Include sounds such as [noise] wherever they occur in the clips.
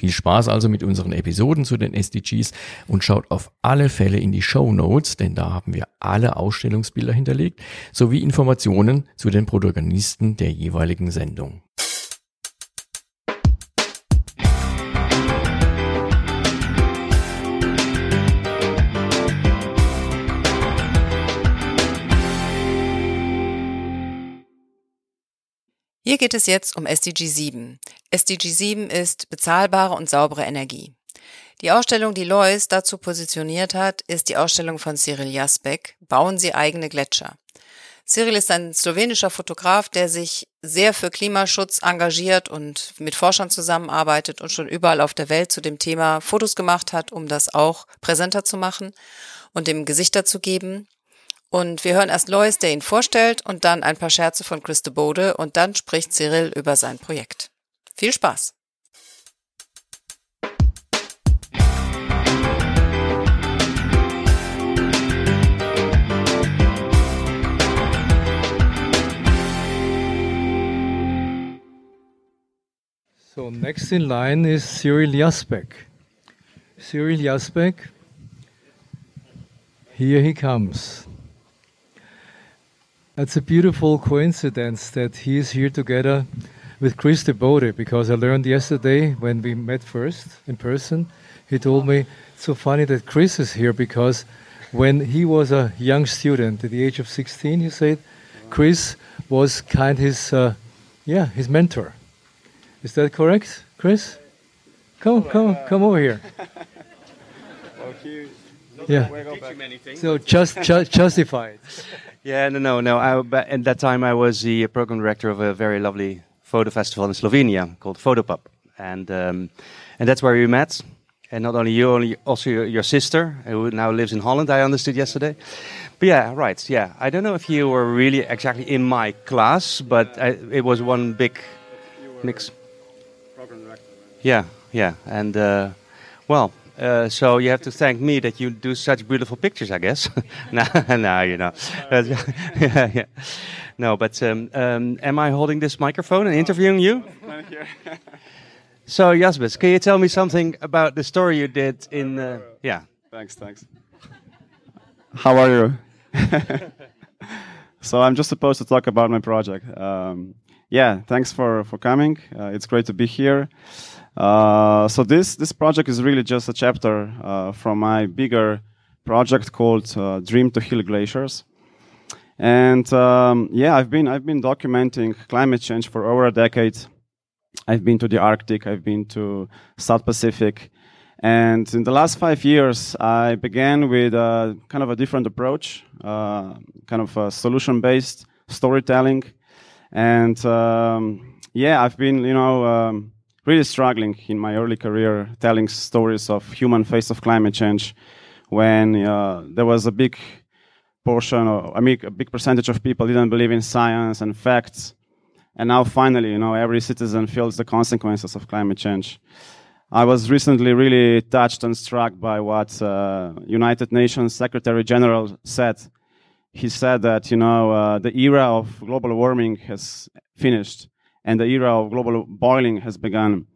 Viel Spaß also mit unseren Episoden zu den SDGs und schaut auf alle Fälle in die Show Notes, denn da haben wir alle Ausstellungsbilder hinterlegt, sowie Informationen zu den Protagonisten der jeweiligen Sendung. Hier geht es jetzt um SDG 7. SDG 7 ist bezahlbare und saubere Energie. Die Ausstellung, die Lois dazu positioniert hat, ist die Ausstellung von Cyril Jasbeck, Bauen Sie eigene Gletscher. Cyril ist ein slowenischer Fotograf, der sich sehr für Klimaschutz engagiert und mit Forschern zusammenarbeitet und schon überall auf der Welt zu dem Thema Fotos gemacht hat, um das auch präsenter zu machen und dem Gesichter zu geben. Und wir hören erst Lois, der ihn vorstellt, und dann ein paar Scherze von Chris de Bode, und dann spricht Cyril über sein Projekt. Viel Spaß! So next in line is Cyril Jasbeck. Cyril Jasbeck, here he comes. It's a beautiful coincidence that he is here together with Chris de Bode because I learned yesterday when we met first in person, he told me it's so funny that Chris is here because when he was a young student at the age of 16, he said Chris was kind his, uh, yeah, his mentor. Is that correct, Chris? Come, come, come over here. [laughs] well, yeah. So just ju- justify it. [laughs] Yeah, no, no, no. I, but at that time, I was the program director of a very lovely photo festival in Slovenia called Fotopub, and um, and that's where we met. And not only you, only also your, your sister, who now lives in Holland. I understood yesterday. But yeah, right. Yeah, I don't know if you were really exactly in my class, but I, it was one big mix. Yeah, yeah, and uh, well, uh, so you have to thank me that you do such beautiful pictures, I guess. [laughs] no, no, [laughs] you know. [laughs] yeah, yeah. No, but um, um, am I holding this microphone and interviewing you? so, Jazbec, can you tell me something about the story you did in? Uh, yeah. Thanks, thanks. How are you? so I'm just supposed to talk about my project. Um, yeah, thanks for for coming. Uh, it's great to be here. Uh, so this this project is really just a chapter uh, from my bigger project called Dream to Heal Glaciers. And um, yeah, I've been I've been documenting climate change for over a decade. I've been to the Arctic, I've been to South Pacific, and in the last five years, I began with a, kind of a different approach, uh, kind of a solution-based storytelling, and um, yeah, I've been you know um, really struggling in my early career telling stories of human face of climate change when uh, there was a big portion, or I mean, a big percentage of people didn't believe in science and facts. And now finally, you know, every citizen feels the consequences of climate change. I was recently really touched and struck by what uh, United Nations Secretary General said. He said that, you know, uh, the era of global warming has finished and the era of global boiling has begun.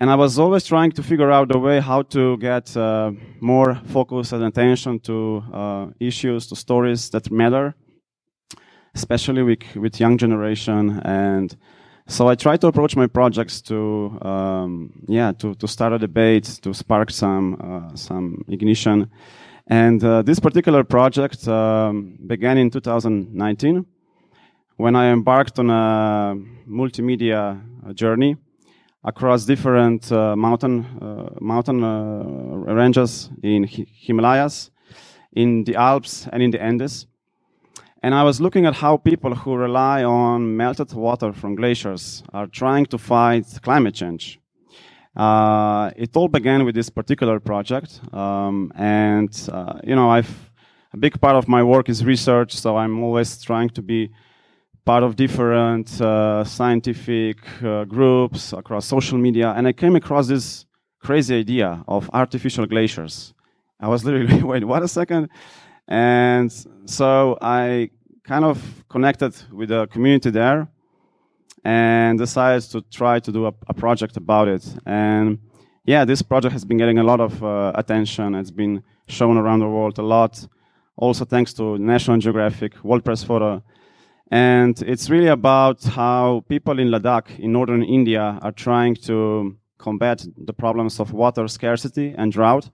And I was always trying to figure out a way how to get uh, more focus and attention to uh, issues, to stories that matter, especially with, with young generation. And so I try to approach my projects to, um, yeah, to, to start a debate, to spark some, uh, some ignition. And uh, this particular project um, began in 2019 when I embarked on a multimedia journey across different uh, mountain uh, mountain uh, ranges in H Himalayas, in the Alps, and in the Andes. And I was looking at how people who rely on melted water from glaciers are trying to fight climate change. Uh, it all began with this particular project, um, and uh, you know, I've a big part of my work is research, so I'm always trying to be part of different uh, scientific uh, groups across social media, and I came across this crazy idea of artificial glaciers. I was [laughs] literally, wait, what a second? And so I kind of connected with the community there and decided to try to do a, a project about it. And yeah, this project has been getting a lot of uh, attention. It's been shown around the world a lot. Also, thanks to National Geographic, World Press Photo, and it's really about how people in Ladakh, in northern India, are trying to combat the problems of water scarcity and drought.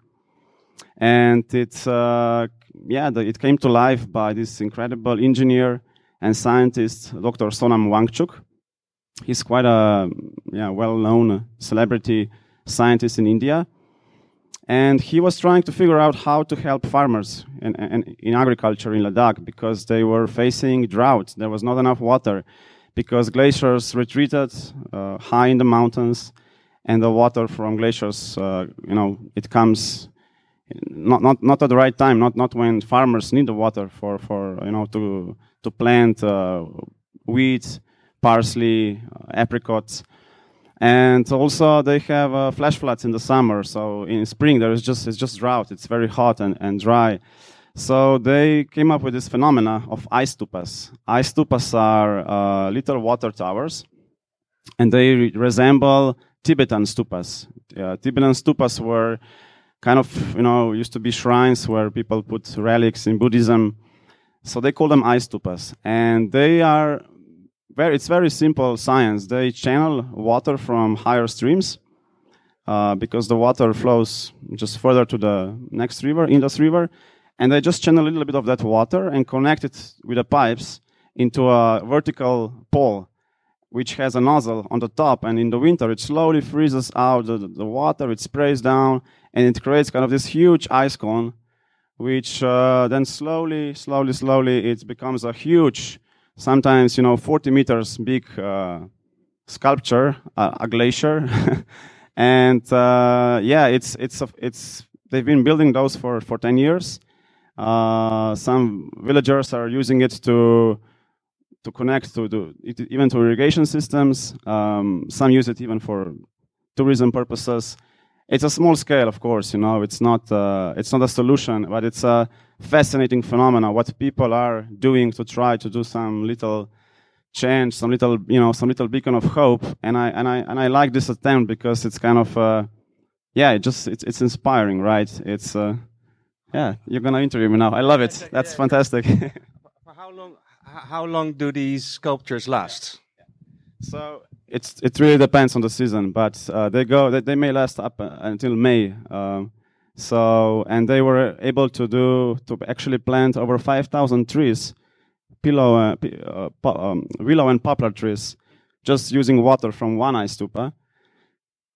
And it's, uh, yeah, the, it came to life by this incredible engineer and scientist, Dr. Sonam Wangchuk. He's quite a yeah, well-known celebrity scientist in India and he was trying to figure out how to help farmers in, in, in, agriculture in Ladakh because they were facing drought. There was not enough water because glaciers retreated uh, high in the mountains, and the water from glaciers, uh, you know, it comes not, not, not at the right time, not, not when farmers need the water for, for you know, to, to plant uh, wheat, parsley, uh, apricots. And also they have uh, flash floods in the summer. So in spring there is just it's just drought. It's very hot and, and dry. So they came up with this phenomena of ice stupas. Ice stupas are uh, little water towers, and they re resemble Tibetan stupas. Uh, Tibetan stupas were kind of you know used to be shrines where people put relics in Buddhism. So they call them ice stupas, and they are very, it's very simple science. They channel water from higher streams uh, because the water flows just further to the next river, Indus River, and they just channel a little bit of that water and connect it with the pipes into a vertical pole, which has a nozzle on the top. And in the winter, it slowly freezes out the, the water, it sprays down, and it creates kind of this huge ice cone, which uh, then slowly, slowly, slowly, it becomes a huge sometimes, you know, 40 meters big uh, sculpture, a glacier. [laughs] and uh, yeah, it's, it's, it's, they've been building those for, for 10 years. Uh, some villagers are using it to, to connect to, to even to irrigation systems. Um, some use it even for tourism purposes. It's a small scale, of course. You know, it's not uh, it's not a solution, but it's a fascinating phenomenon. What people are doing to try to do some little change, some little you know, some little beacon of hope. And I and I and I like this attempt because it's kind of uh, yeah, it just it's it's inspiring, right? It's uh, yeah, you're gonna interview me now. I love it. That's fantastic. [laughs] For how long? How long do these sculptures last? So it's it really depends on the season, but uh, they go they, they may last up uh, until May. Um, so and they were able to do to actually plant over 5,000 trees, pillow, uh, uh, um, willow and poplar trees, just using water from one ice stupa.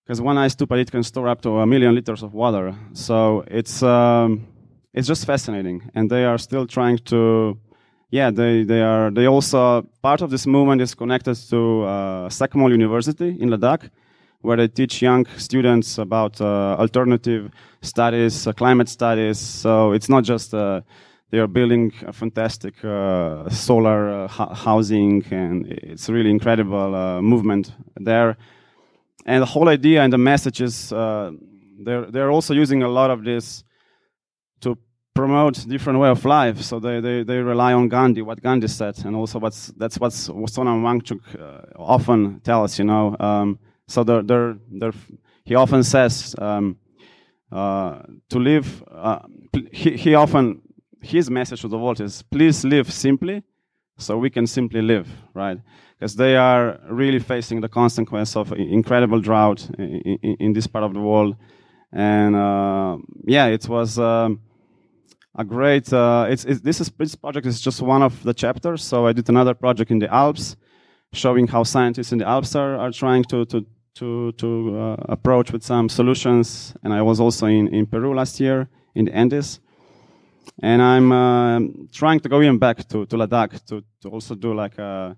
Because one ice stupa it can store up to a million liters of water. So it's um, it's just fascinating, and they are still trying to yeah, they, they are, they also, part of this movement is connected to uh, University in Ladakh, where they teach young students about uh, alternative studies, uh, climate studies. So it's not just, uh, they are building a fantastic uh, solar uh, housing, and it's really incredible movement there. And the whole idea and the message is, they're, they're also using a lot of this promote different way of life. So they, they, they rely on Gandhi, what Gandhi said, and also what's that's what Sonam Wangchuk uh, often tells. You know, um, so they're, they're, they're, he often says um, uh, to live. Uh, he, he often his message to the world is please live simply, so we can simply live, right? Because they are really facing the consequence of incredible drought in, in, in this part of the world, and uh, yeah, it was. Um, a great. Uh, it's, it's, this is this project is just one of the chapters. So I did another project in the Alps, showing how scientists in the Alps are, are trying to to to to uh, approach with some solutions. And I was also in in Peru last year in the Andes, and I'm uh, trying to go even back to to Ladakh to to also do like a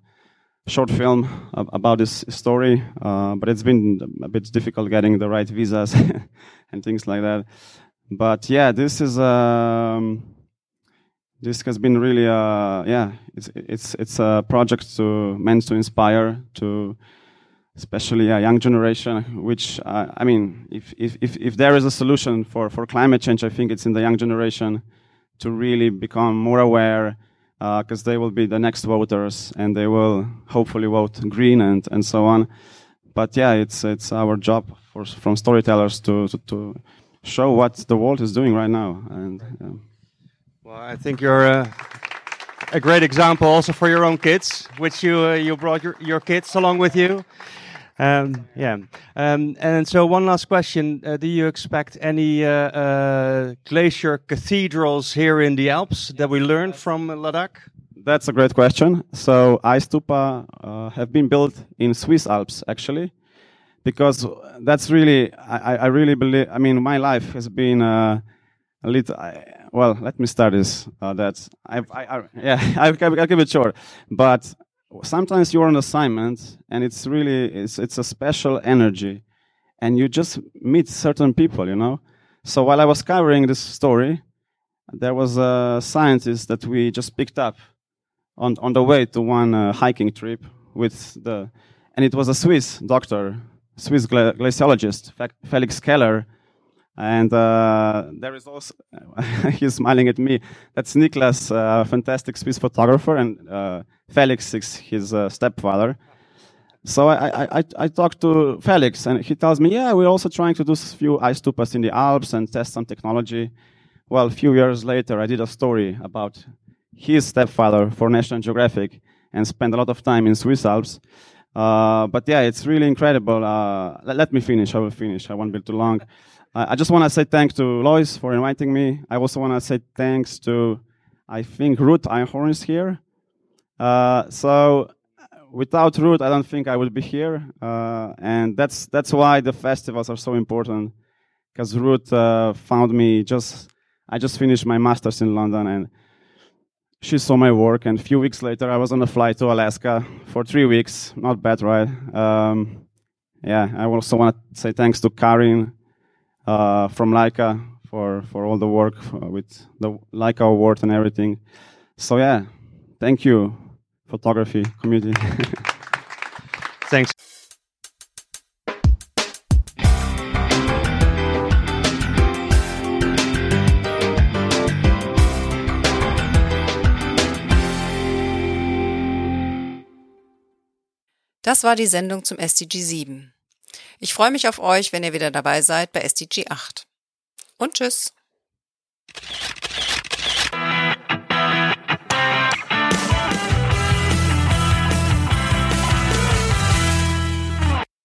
short film about this story. Uh, but it's been a bit difficult getting the right visas [laughs] and things like that but yeah, this is um, this has been really uh, yeah, it's it's it's a project to meant to inspire to especially a young generation. Which uh, I mean, if, if if if there is a solution for for climate change, I think it's in the young generation to really become more aware because uh, they will be the next voters and they will hopefully vote green and and so on. But yeah, it's it's our job for, from storytellers to, to, to show what the world is doing right now. And um, well, I think you're a, a, great example also for your own kids, which you uh, you brought your, your kids along with you. Um, yeah. Um, and so, one last question: uh, Do you expect any uh, uh glacier cathedrals here in the Alps that we learned from Ladakh? That's a great question. So, ice stupa uh, have been built in Swiss Alps, actually because that's really I, I really believe I mean my life has been uh, a little I, well let me start this uh, that I've, I, I yeah [laughs] I'll, I'll give it short but sometimes you're on assignment and it's really it's it's a special energy and you just meet certain people you know? So while I was covering this story there was a scientist that we just picked up on on the way to one uh, hiking trip with the and it was a Swiss doctor Swiss gla glaciologist Felix Keller, and uh, there is also [laughs] he's smiling at me. That's Niklas, a uh, fantastic Swiss photographer, and uh, Felix is his uh, stepfather. So I, I, I, talked to Felix, and he tells me, yeah, we're also trying to do a few ice stupas in the Alps and test some technology. Well, a few years later, I did a story about his stepfather for National Geographic and spent a lot of time in Swiss Alps. Uh, but yeah, it's really incredible. Uh, let, let, me finish. I will finish. I won't be too long. Uh, I just want to say thanks to Lois for inviting me. I also want to say thanks to, I think, Ruth Eichhorn is here. Uh, so without Ruth, I don't think I would be here. Uh, and that's, that's why the festivals are so important. Because Ruth found me just, I just finished my master's in London and she saw my work, and a few weeks later, I was on a flight to Alaska for three weeks. Not bad, right? Um, yeah, I also want to say thanks to Karin uh, from Leica for, for all the work with the Leica award and everything. So yeah, thank you, photography community. [laughs] Das war die Sendung zum SDG 7. Ich freue mich auf euch, wenn ihr wieder dabei seid bei SDG 8. Und tschüss.